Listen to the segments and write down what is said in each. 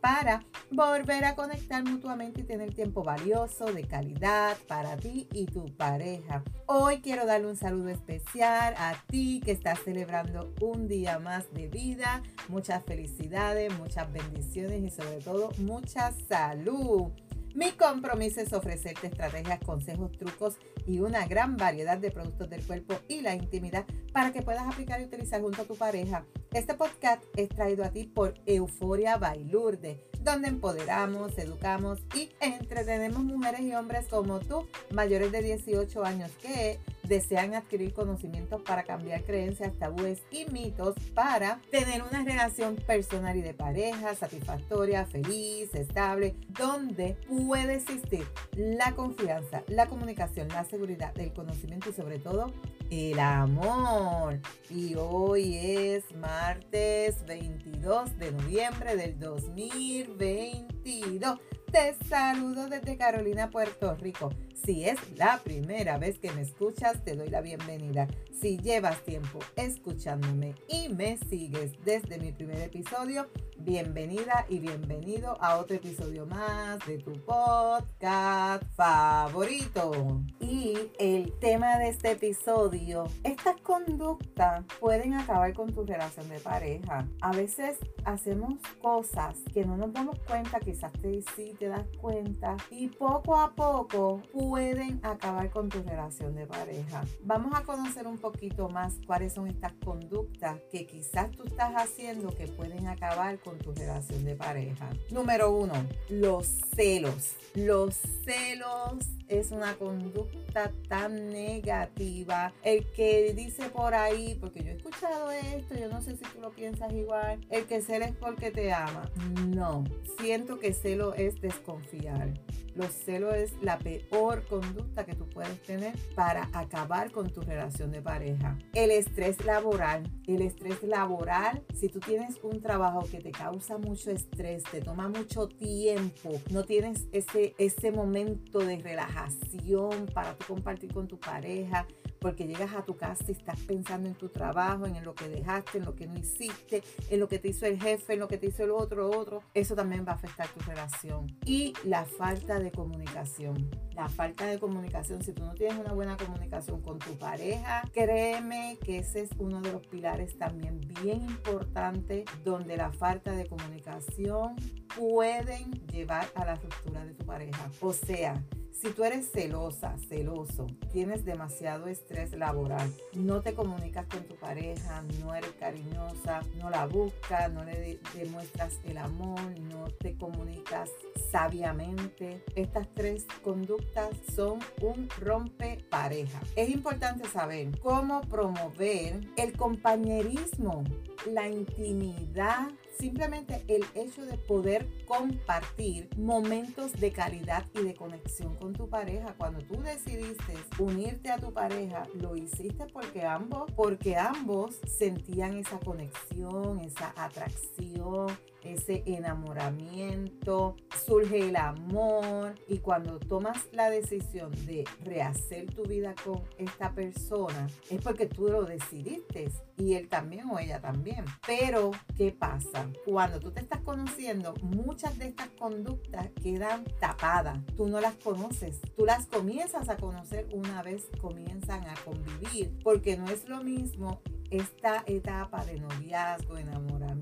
para volver a conectar mutuamente y tener tiempo valioso, de calidad para ti y tu pareja. Hoy quiero darle un saludo especial a ti que estás celebrando un día más de vida. Muchas felicidades, muchas bendiciones y sobre todo mucha salud. Mi compromiso es ofrecerte estrategias, consejos, trucos y una gran variedad de productos del cuerpo y la intimidad para que puedas aplicar y utilizar junto a tu pareja. Este podcast es traído a ti por Euforia Bailurde, donde empoderamos, educamos y entretenemos mujeres y hombres como tú, mayores de 18 años, que desean adquirir conocimientos para cambiar creencias, tabúes y mitos para tener una relación personal y de pareja satisfactoria, feliz, estable, donde puede existir la confianza, la comunicación, la seguridad, el conocimiento y sobre todo el amor. Y hoy es martes 22 de noviembre del 2022. Te saludo desde Carolina, Puerto Rico. Si es la primera vez que me escuchas, te doy la bienvenida. Si llevas tiempo escuchándome y me sigues desde mi primer episodio, bienvenida y bienvenido a otro episodio más de tu podcast favorito. Y el tema de este episodio, estas conductas pueden acabar con tu relación de pareja. A veces hacemos cosas que no nos damos cuenta, quizás te, sí te das cuenta, y poco a poco pueden acabar con tu relación de pareja. Vamos a conocer un poquito más cuáles son estas conductas que quizás tú estás haciendo que pueden acabar con tu relación de pareja. Número uno, los celos. Los celos es una conducta tan negativa. El que dice por ahí, porque yo he escuchado esto, yo no sé si tú lo piensas igual, el que celo es porque te ama. No, siento que celo es desconfiar. Los celos es la peor conducta que tú puedes tener para acabar con tu relación de pareja. El estrés laboral. El estrés laboral, si tú tienes un trabajo que te causa mucho estrés, te toma mucho tiempo, no tienes ese, ese momento de relajación para tú compartir con tu pareja, porque llegas a tu casa y estás pensando en tu trabajo, en lo que dejaste, en lo que no hiciste, en lo que te hizo el jefe, en lo que te hizo el otro, otro, eso también va a afectar tu relación. Y la falta de comunicación. La falta de comunicación, si tú no tienes una buena comunicación con tu pareja, créeme que ese es uno de los pilares también bien importantes donde la falta de comunicación pueden llevar a la ruptura de tu pareja. O sea, si tú eres celosa, celoso, tienes demasiado estrés laboral, no te comunicas con tu pareja, no eres cariñosa, no la buscas, no le demuestras el amor, no te comunicas sabiamente, estas tres conductas son un rompe pareja. Es importante saber cómo promover el compañerismo, la intimidad simplemente el hecho de poder compartir momentos de calidad y de conexión con tu pareja. Cuando tú decidiste unirte a tu pareja, lo hiciste porque ambos, porque ambos sentían esa conexión, esa atracción, ese enamoramiento, surge el amor y cuando tomas la decisión de rehacer tu vida con esta persona es porque tú lo decidiste y él también o ella también. Pero, ¿qué pasa? Cuando tú te estás conociendo, muchas de estas conductas quedan tapadas. Tú no las conoces. Tú las comienzas a conocer una vez comienzan a convivir, porque no es lo mismo esta etapa de noviazgo, enamoramiento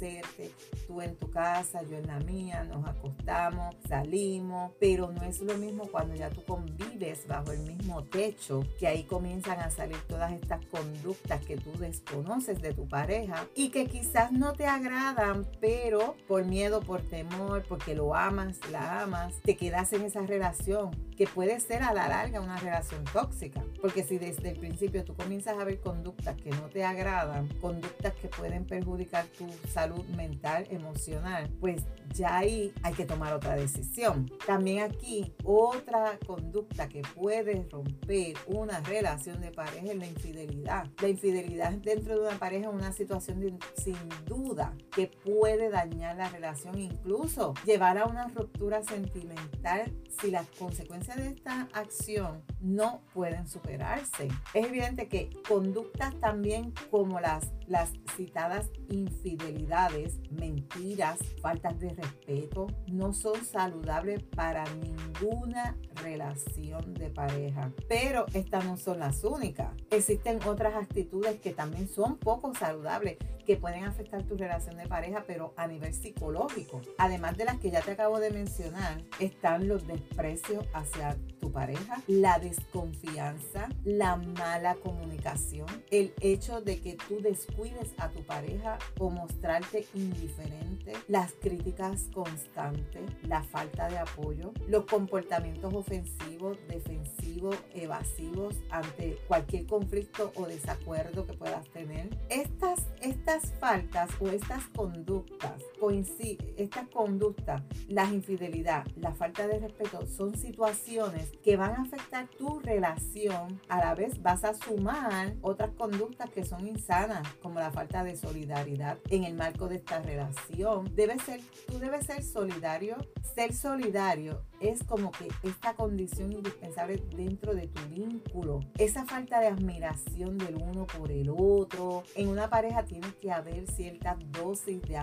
agradecerte. Tú en tu casa, yo en la mía, nos acostamos, salimos, pero no es lo mismo cuando ya tú convives bajo el mismo techo, que ahí comienzan a salir todas estas conductas que tú desconoces de tu pareja y que quizás no te agradan, pero por miedo, por temor, porque lo amas, la amas, te quedas en esa relación que puede ser a la larga una relación tóxica, porque si desde el principio tú comienzas a ver conductas que no te agradan, conductas que pueden perjudicar tu salud, mental, pues ya ahí hay que tomar otra decisión. También aquí otra conducta que puede romper una relación de pareja es la infidelidad. La infidelidad dentro de una pareja es una situación sin duda que puede dañar la relación, incluso llevar a una ruptura sentimental si las consecuencias de esta acción no pueden superarse. Es evidente que conductas también como las, las citadas infidelidades, mentiras, faltas de respeto, no son saludables para ninguna relación de pareja. Pero estas no son las únicas. Existen otras actitudes que también son poco saludables, que pueden afectar tu relación de pareja, pero a nivel psicológico. Además de las que ya te acabo de mencionar, están los desprecios hacia tu pareja, la desconfianza, la mala comunicación, el hecho de que tú descuides a tu pareja o mostrarte indiferente, las críticas constantes, la falta de apoyo, los comportamientos ofensivos, defensivos, evasivos ante cualquier conflicto o desacuerdo que puedas tener. Estas, estas faltas o estas conductas, estas conductas, la infidelidad, la falta de respeto, son situaciones que van a afectar tu relación. A la vez vas a sumar otras conductas que son insanas, como la falta de solidaridad en el marco de esta relación. Debe ser, tú debes ser solidario. Ser solidario es como que esta condición indispensable dentro de tu vínculo. Esa falta de admiración del uno por el otro. En una pareja tiene que haber cierta dosis de,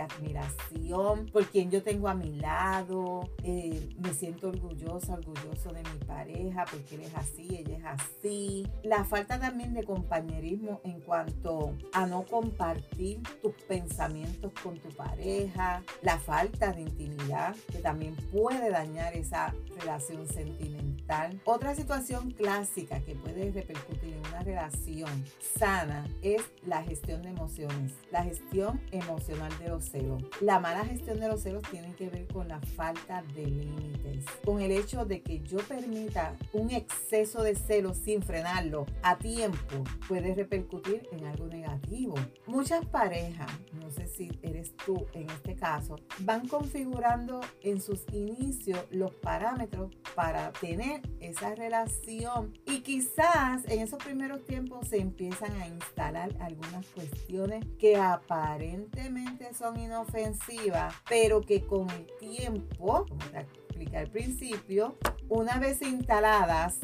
admiración por quien yo tengo a mi lado. Eh, me siento orgullosa, orgulloso de mi pareja porque él es así, ella es así. La falta también de compañerismo en cuanto a no compartir tus pensamientos con tu pareja. La falta de intimidad que también puede dañar esa relación sentimental. Otra situación clásica que puede repercutir en una relación sana es la gestión de emociones, la gestión emocional de los celos. La mala gestión de los celos tiene que ver con la falta de límites, con el hecho de que yo permita un exceso de celos sin frenarlo a tiempo puede repercutir en algo negativo. Muchas parejas, no sé si eres tú en este caso, van configurando en sus inicios los parámetros para tener esa relación. Y quizás en esos primeros tiempos se empiezan a instalar algunas cuestiones que aparentemente son inofensivas, pero que con el tiempo, como te expliqué al principio, una vez instaladas,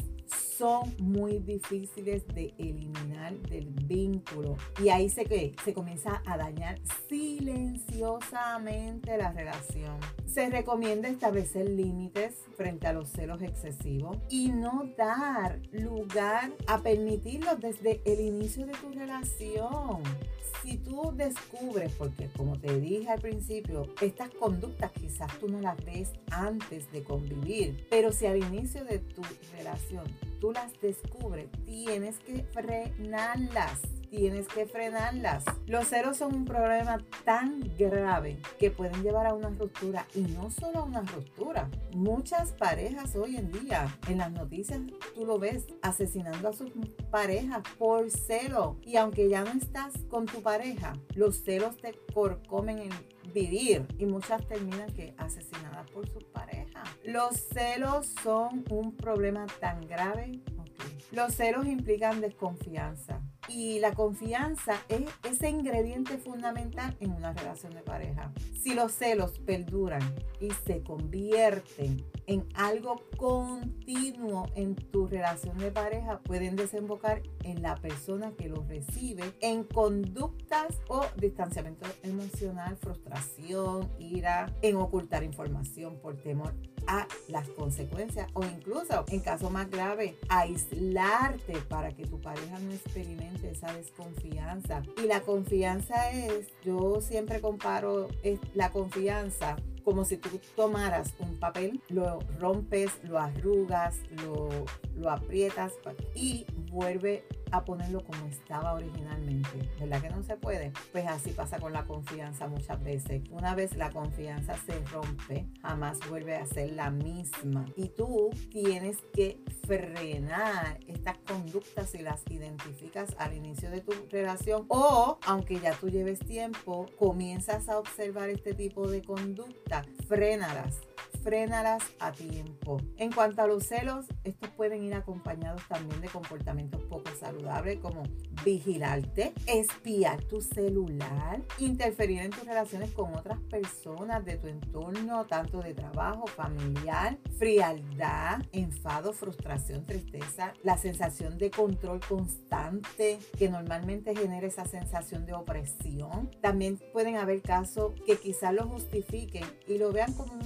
son muy difíciles de eliminar del vínculo. Y ahí se, que, se comienza a dañar silenciosamente la relación. Se recomienda establecer límites frente a los celos excesivos y no dar lugar a permitirlos desde el inicio de tu relación. Si tú descubres, porque como te dije al principio, estas conductas quizás tú no las ves antes de convivir, pero si al inicio de tu relación tú las descubres, tienes que frenarlas. Tienes que frenarlas. Los celos son un problema tan grave que pueden llevar a una ruptura y no solo a una ruptura. Muchas parejas hoy en día en las noticias tú lo ves asesinando a sus parejas por celo. Y aunque ya no estás con tu pareja, los celos te corcomen el vivir y muchas terminan que asesinadas por sus parejas. Los celos son un problema tan grave. Los celos implican desconfianza y la confianza es ese ingrediente fundamental en una relación de pareja. Si los celos perduran y se convierten en algo continuo en tu relación de pareja, pueden desembocar en la persona que los recibe en conductas o distanciamiento emocional, frustración, ira, en ocultar información por temor a las consecuencias o incluso en caso más grave aislarte para que tu pareja no experimente esa desconfianza. Y la confianza es yo siempre comparo la confianza como si tú tomaras un papel, lo rompes, lo arrugas, lo, lo aprietas y vuelve a ponerlo como estaba originalmente. ¿Verdad que no se puede? Pues así pasa con la confianza muchas veces. Una vez la confianza se rompe, jamás vuelve a ser la misma. Y tú tienes que frenar estas conductas y las identificas al inicio de tu relación o aunque ya tú lleves tiempo, comienzas a observar este tipo de conducta, frénalas frénalas a tiempo. En cuanto a los celos, estos pueden ir acompañados también de comportamientos poco saludables como vigilarte, espiar tu celular, interferir en tus relaciones con otras personas de tu entorno, tanto de trabajo, familiar, frialdad, enfado, frustración, tristeza, la sensación de control constante que normalmente genera esa sensación de opresión. También pueden haber casos que quizás lo justifiquen y lo vean como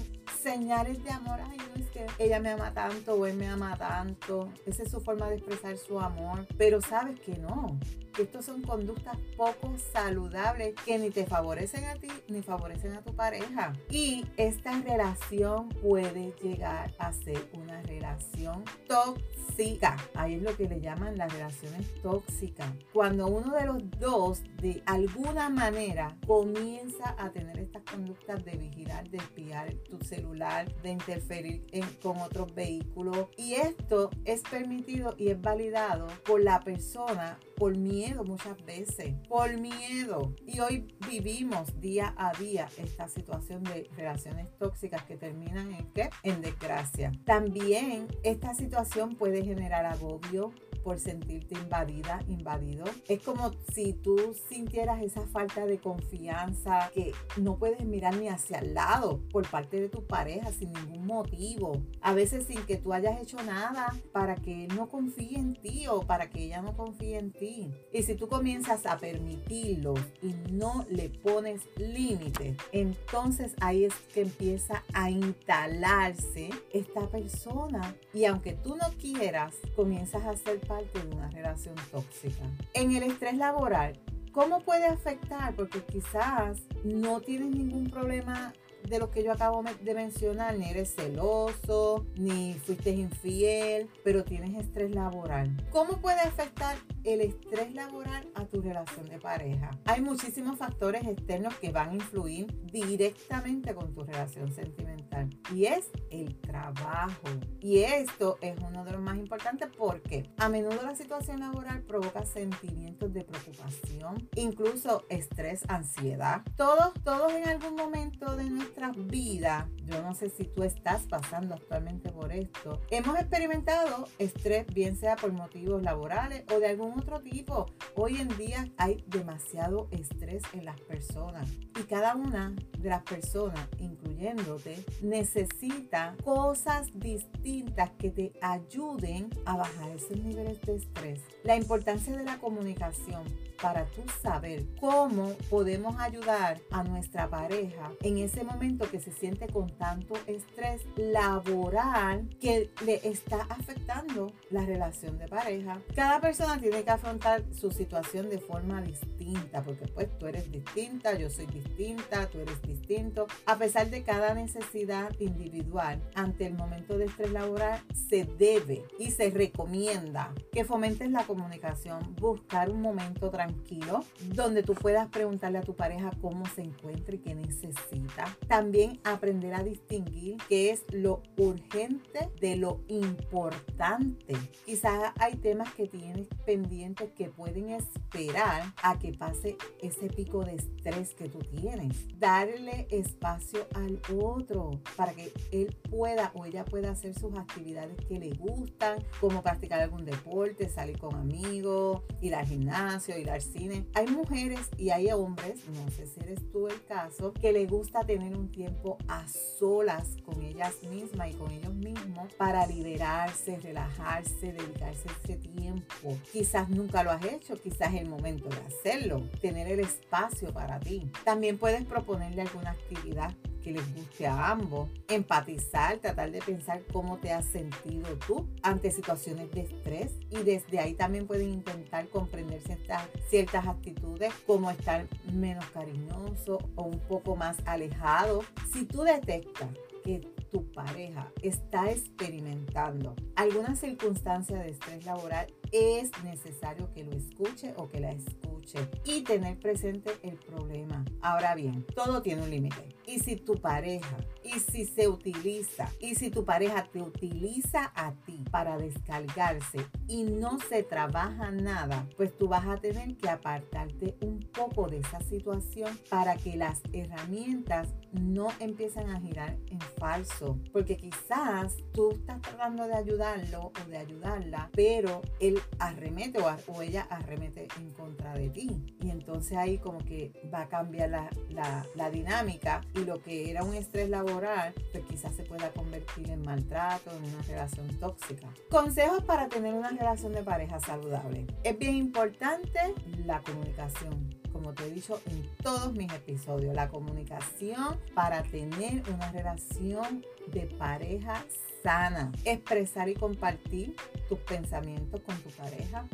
señales de amor. Ay, no es que ella me ama tanto o él me ama tanto. Esa es su forma de expresar su amor. Pero sabes que no que estos son conductas poco saludables que ni te favorecen a ti ni favorecen a tu pareja. Y esta relación puede llegar a ser una relación tóxica. Ahí es lo que le llaman las relaciones tóxicas. Cuando uno de los dos de alguna manera comienza a tener estas conductas de vigilar, de espiar tu celular, de interferir con otros vehículos. Y esto es permitido y es validado por la persona por miedo muchas veces, por miedo. Y hoy vivimos día a día esta situación de relaciones tóxicas que terminan en? En desgracia. También esta situación puede generar agobio, por sentirte invadida, invadido. Es como si tú sintieras esa falta de confianza que no puedes mirar ni hacia el lado por parte de tu pareja sin ningún motivo. A veces sin que tú hayas hecho nada para que él no confíe en ti o para que ella no confíe en ti. Y si tú comienzas a permitirlo y no le pones límites, entonces ahí es que empieza a instalarse esta persona. Y aunque tú no quieras, comienzas a ser parte de una relación tóxica. En el estrés laboral, ¿cómo puede afectar? Porque quizás no tienes ningún problema de lo que yo acabo de mencionar, ni eres celoso, ni fuiste infiel, pero tienes estrés laboral. ¿Cómo puede afectar el estrés laboral a tu relación de pareja? Hay muchísimos factores externos que van a influir directamente con tu relación sentimental y es el trabajo. Y esto es uno de los más importantes porque a menudo la situación laboral provoca sentimientos de preocupación, incluso estrés, ansiedad. Todos, todos en algún momento de nuestra vida, yo no sé si tú estás pasando actualmente por esto, hemos experimentado estrés, bien sea por motivos laborales o de algún otro tipo. Hoy en día hay demasiado estrés en las personas y cada una de las personas, incluyéndote, necesita cosas distintas que te ayuden a bajar esos niveles de estrés. La importancia de la comunicación para tú saber cómo podemos ayudar a nuestra pareja en ese momento que se siente con tanto estrés laboral que le está afectando la relación de pareja. Cada persona tiene que afrontar su situación de forma distinta, porque pues tú eres distinta, yo soy distinta, tú eres distinto. A pesar de cada necesidad individual, ante el momento de estrés laboral se debe y se recomienda que fomentes la comunicación, buscar un momento tranquilo donde tú puedas preguntarle a tu pareja cómo se encuentra y qué necesita. También aprender a distinguir qué es lo urgente de lo importante. Quizás hay temas que tienes pendientes que pueden esperar a que pase ese pico de estrés que tú tienes. Darle espacio al otro para que él pueda o ella pueda hacer sus actividades que le gustan, como practicar algún deporte, salir con amigos, ir al gimnasio, ir al cine. Hay mujeres y hay hombres, no sé si eres tú el caso, que le gusta tener un tiempo a solas con ellas mismas y con ellos mismos para liberarse, relajarse, dedicarse ese tiempo. Quizás nunca lo has hecho, quizás es el momento de hacerlo, tener el espacio para ti. También puedes proponerle alguna actividad que les guste a ambos, empatizar, tratar de pensar cómo te has sentido tú ante situaciones de estrés y desde ahí también pueden intentar comprender ciertas, ciertas actitudes como estar menos cariñoso o un poco más alejado. Si tú detectas que tu pareja está experimentando alguna circunstancia de estrés laboral, es necesario que lo escuche o que la escuche y tener presente el problema. Ahora bien, todo tiene un límite. Y si tu pareja, y si se utiliza, y si tu pareja te utiliza a ti para descargarse y no se trabaja nada, pues tú vas a tener que apartarte un poco de esa situación para que las herramientas no empiecen a girar en falso. Porque quizás tú estás tratando de ayudarlo o de ayudarla, pero él arremete o, ella arremete en contra de ti. Y entonces ahí como que va a cambiar la, la, dinámica y lo que era un estrés laboral, pues quizás se pueda convertir en maltrato, en una relación tóxica. Consejos para tener una relación de pareja saludable. Es bien importante la comunicación como te he dicho en todos mis episodios, la comunicación para tener una relación de pareja sana. Expresar y compartir tus pensamientos con tu pareja.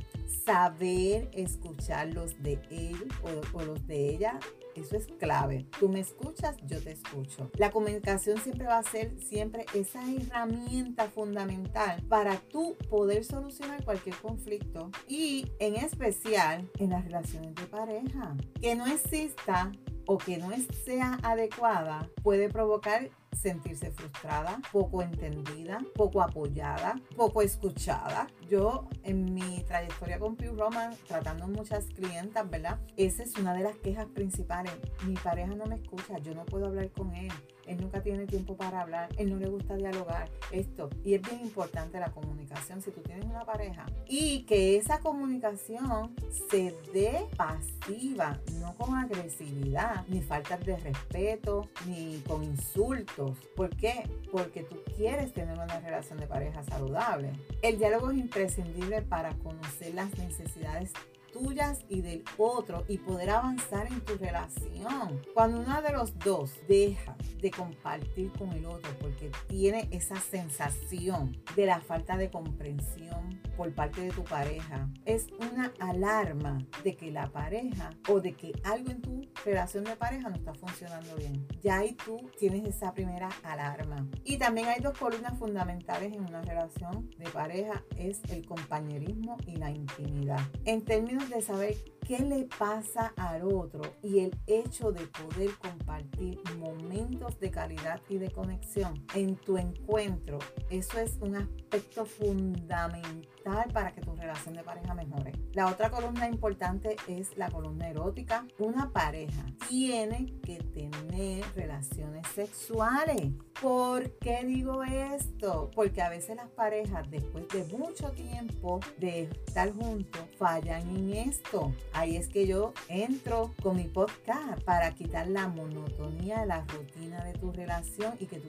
Saber escuchar los de él o, o los de ella eso es clave. Tú me escuchas, yo te escucho. La comunicación siempre va a ser siempre esa herramienta fundamental para tú poder solucionar cualquier conflicto y en especial en las relaciones de pareja. Que no exista o que no sea adecuada puede provocar sentirse frustrada, poco entendida, poco apoyada, poco escuchada. Yo en mi trayectoria con Pure Roman, tratando muchas clientas, ¿verdad? Esa es una de las quejas principales. Mi pareja no me escucha, yo no puedo hablar con él él nunca tiene tiempo para hablar, él no le gusta dialogar, esto. Y es bien importante la comunicación si tú tienes una pareja. Y que esa comunicación se dé pasiva, no con agresividad, ni faltas de respeto, ni con insultos. ¿Por qué? Porque tú quieres tener una relación de pareja saludable. El diálogo es imprescindible para conocer las necesidades tuyas y del otro y poder avanzar en tu relación. Cuando uno de los dos deja de compartir con el otro porque tiene esa sensación de la falta de comprensión por parte de tu pareja, es una alarma de que la pareja o de que algo en tu relación de pareja no está funcionando bien. Ya ahí tú tienes esa primera alarma. Y también hay dos columnas fundamentales en una relación de pareja, es el compañerismo y la intimidad. En términos de saber qué le pasa al otro y el hecho de poder compartir momentos de calidad y de conexión en tu encuentro, eso es un aspecto fundamental para que tu relación de pareja mejore. La otra columna importante es la columna erótica. Una pareja tiene que tener relaciones sexuales. ¿Por qué digo esto? Porque a veces las parejas después de mucho tiempo de estar juntos fallan en esto. Ahí es que yo entro con mi podcast para quitar la monotonía la rutina de tu relación y que tú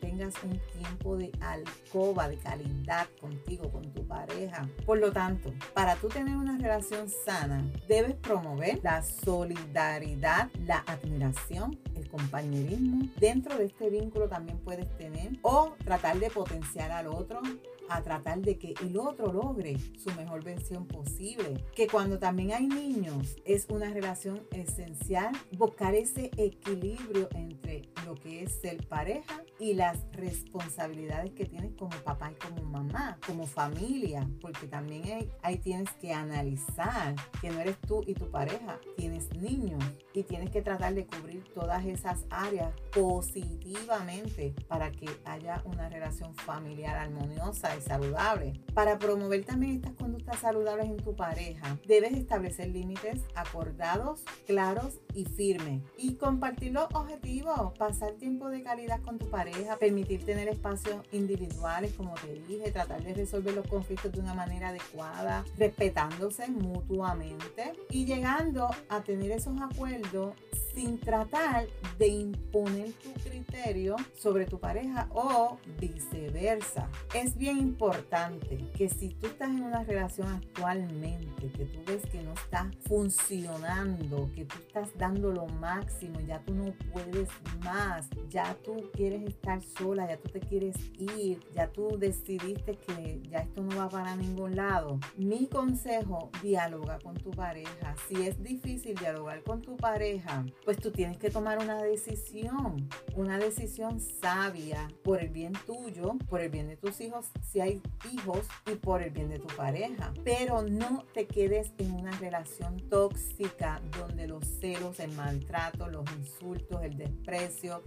tengas un tiempo de alcoba, de calidad contigo, con tu pareja por lo tanto, para tú tener una relación sana, debes promover la solidaridad, la admiración, el compañerismo. Dentro de este vínculo también puedes tener o tratar de potenciar al otro a tratar de que el otro logre su mejor versión posible. Que cuando también hay niños es una relación esencial buscar ese equilibrio entre lo que es ser pareja y las responsabilidades que tienes como papá y como mamá, como familia, porque también ahí tienes que analizar que no eres tú y tu pareja, tienes niños y tienes que tratar de cubrir todas esas áreas positivamente para que haya una relación familiar armoniosa y saludable. Para promover también estas conductas saludables en tu pareja, debes establecer límites acordados, claros y firmes y compartir los objetivos, pasar tiempo de calidad con tu pareja, permitir tener espacios individuales, como te dije, tratar de resolver los conflictos de una manera adecuada, respetándose mutuamente y llegando a tener esos acuerdos sin tratar de imponer tu criterio sobre tu pareja o viceversa. Es bien importante que si tú estás en una relación actualmente, que tú ves que no está funcionando, que tú estás dando lo máximo, ya tú no puedes más, ya tú quieres estar sola, ya tú te quieres ir, ya tú decidiste que ya esto no va para ningún lado. Mi consejo, dialoga con tu pareja. Si es difícil dialogar con tu pareja, pues tú tienes que tomar una decisión, una decisión sabia por el bien tuyo, por el bien de tus hijos, si hay hijos, y por el bien de tu pareja. Pero no te quedes en una relación tóxica donde los celos, el maltrato, los insultos, el desprecio,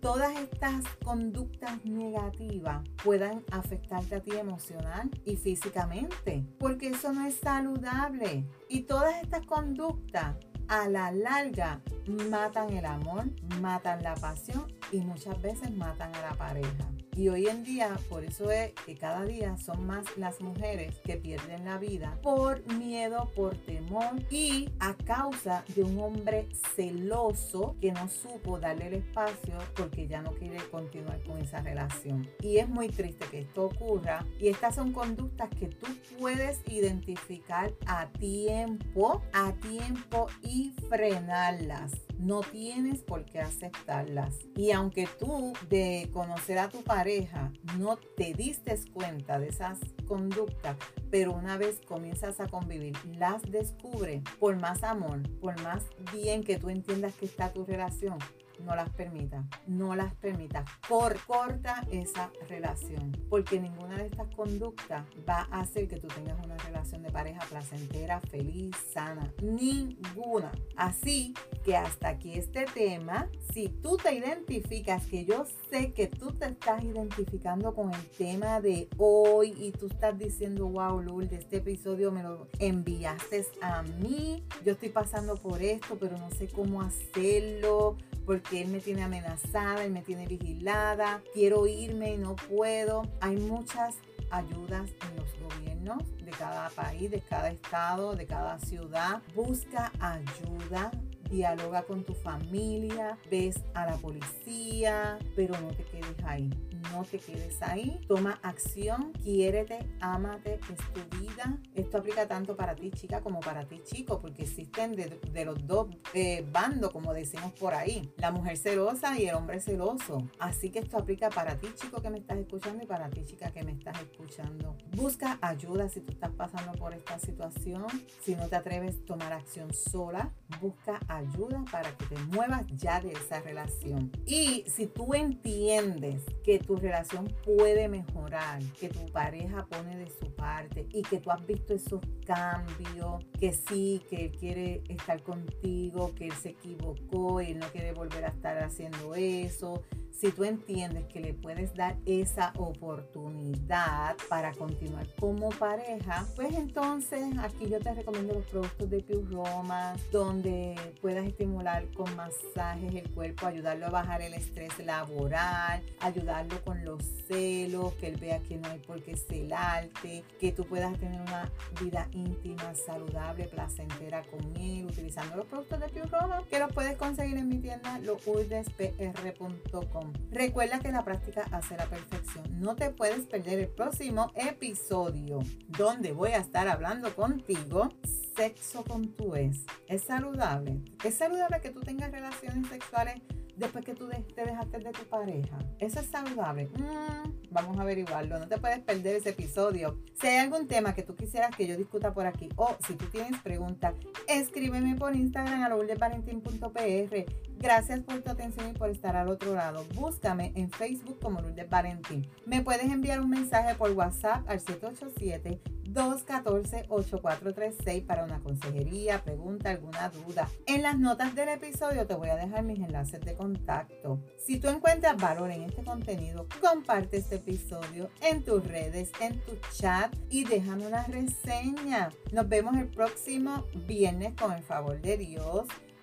todas estas conductas negativas puedan afectarte a ti emocional y físicamente, porque eso no es saludable. Y todas estas conductas a la larga matan el amor, matan la pasión y muchas veces matan a la pareja. Y hoy en día, por eso es que cada día son más las mujeres que pierden la vida por miedo, por temor y a causa de un hombre celoso que no supo darle el espacio porque ya no quiere continuar con esa relación. Y es muy triste que esto ocurra y estas son conductas que tú puedes identificar a tiempo, a tiempo y frenarlas no tienes por qué aceptarlas. Y aunque tú de conocer a tu pareja no te diste cuenta de esas conductas, pero una vez comienzas a convivir, las descubre por más amor, por más bien que tú entiendas que está tu relación, no las permita, no las permita. Por corta esa relación, porque ninguna de estas conductas va a hacer que tú tengas una relación de pareja placentera, feliz, sana. Ninguna. Así que hasta aquí este tema. Si tú te identificas, que yo sé que tú te estás identificando con el tema de hoy y tú estás diciendo, wow, de este episodio me lo enviaste a mí. Yo estoy pasando por esto, pero no sé cómo hacerlo porque él me tiene amenazada, él me tiene vigilada, quiero irme y no puedo. Hay muchas ayudas en los gobiernos de cada país, de cada estado, de cada ciudad. Busca ayuda dialoga con tu familia, ves a la policía, pero no te quedes ahí. No te quedes ahí. Toma acción, quiérete, ámate, es tu vida. Esto aplica tanto para ti, chica, como para ti, chico, porque existen de, los dos eh, bandos, como decimos por ahí. La mujer celosa y el hombre celoso. Así que esto aplica para ti, chico, que me estás escuchando y para ti, chica, que me estás escuchando. Busca ayuda si tú estás pasando por esta situación. Si no te atreves a tomar acción sola, busca ayuda ayuda para que te muevas ya de esa relación. Y si tú entiendes que tu relación puede mejorar, que tu pareja pone de su parte y que tú has visto esos cambios, que sí, que él quiere estar contigo, que él se equivocó y él no quiere volver a estar haciendo eso, si tú entiendes que le puedes dar esa oportunidad para continuar como pareja, pues entonces aquí yo te recomiendo los productos de Pure Roma, donde puedas estimular con masajes el cuerpo, ayudarlo a bajar el estrés laboral, ayudarlo con los celos, que él vea que no hay por qué celarte, que tú puedas tener una vida íntima, saludable, placentera con él, utilizando los productos de Pure Roma, que los puedes conseguir en mi tienda, lourdespr.com. Recuerda que la práctica hace la perfección. No te puedes perder el próximo episodio donde voy a estar hablando contigo sexo con tu ex. ¿Es saludable? ¿Es saludable que tú tengas relaciones sexuales después que tú te dejaste de tu pareja? ¿Eso es saludable? Mm, vamos a averiguarlo. No te puedes perder ese episodio. Si hay algún tema que tú quisieras que yo discuta por aquí o si tú tienes preguntas, escríbeme por Instagram a lourdesvalentín.pr. Gracias por tu atención y por estar al otro lado. Búscame en Facebook como Lourdes Valentín. Me puedes enviar un mensaje por WhatsApp al 787 214-8436 para una consejería, pregunta, alguna duda. En las notas del episodio te voy a dejar mis enlaces de contacto. Si tú encuentras valor en este contenido, comparte este episodio en tus redes, en tu chat y déjame una reseña. Nos vemos el próximo viernes con el favor de Dios.